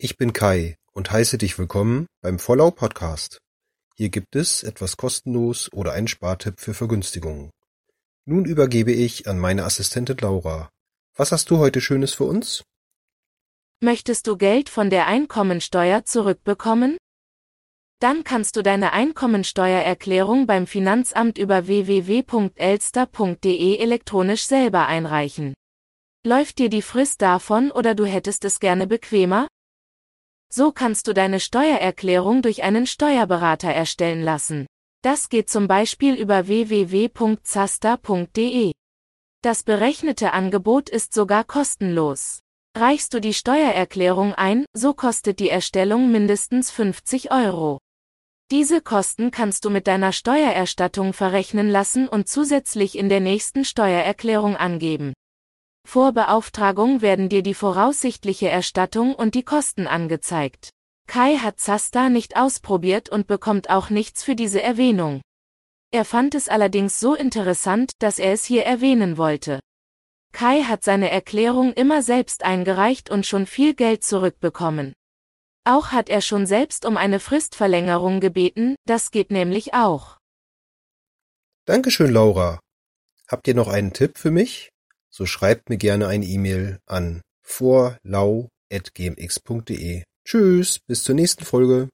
Ich bin Kai und heiße dich willkommen beim Vollau Podcast. Hier gibt es etwas kostenlos oder einen Spartipp für Vergünstigungen. Nun übergebe ich an meine Assistentin Laura. Was hast du heute Schönes für uns? Möchtest du Geld von der Einkommensteuer zurückbekommen? Dann kannst du deine Einkommensteuererklärung beim Finanzamt über www.elster.de elektronisch selber einreichen. Läuft dir die Frist davon oder du hättest es gerne bequemer? So kannst du deine Steuererklärung durch einen Steuerberater erstellen lassen. Das geht zum Beispiel über www.zaster.de. Das berechnete Angebot ist sogar kostenlos. Reichst du die Steuererklärung ein, so kostet die Erstellung mindestens 50 Euro. Diese Kosten kannst du mit deiner Steuererstattung verrechnen lassen und zusätzlich in der nächsten Steuererklärung angeben. Vor Beauftragung werden dir die voraussichtliche Erstattung und die Kosten angezeigt. Kai hat Zasta nicht ausprobiert und bekommt auch nichts für diese Erwähnung. Er fand es allerdings so interessant, dass er es hier erwähnen wollte. Kai hat seine Erklärung immer selbst eingereicht und schon viel Geld zurückbekommen. Auch hat er schon selbst um eine Fristverlängerung gebeten, das geht nämlich auch. Dankeschön, Laura. Habt ihr noch einen Tipp für mich? So schreibt mir gerne eine E-Mail an vorlau.gmx.de. Tschüss, bis zur nächsten Folge.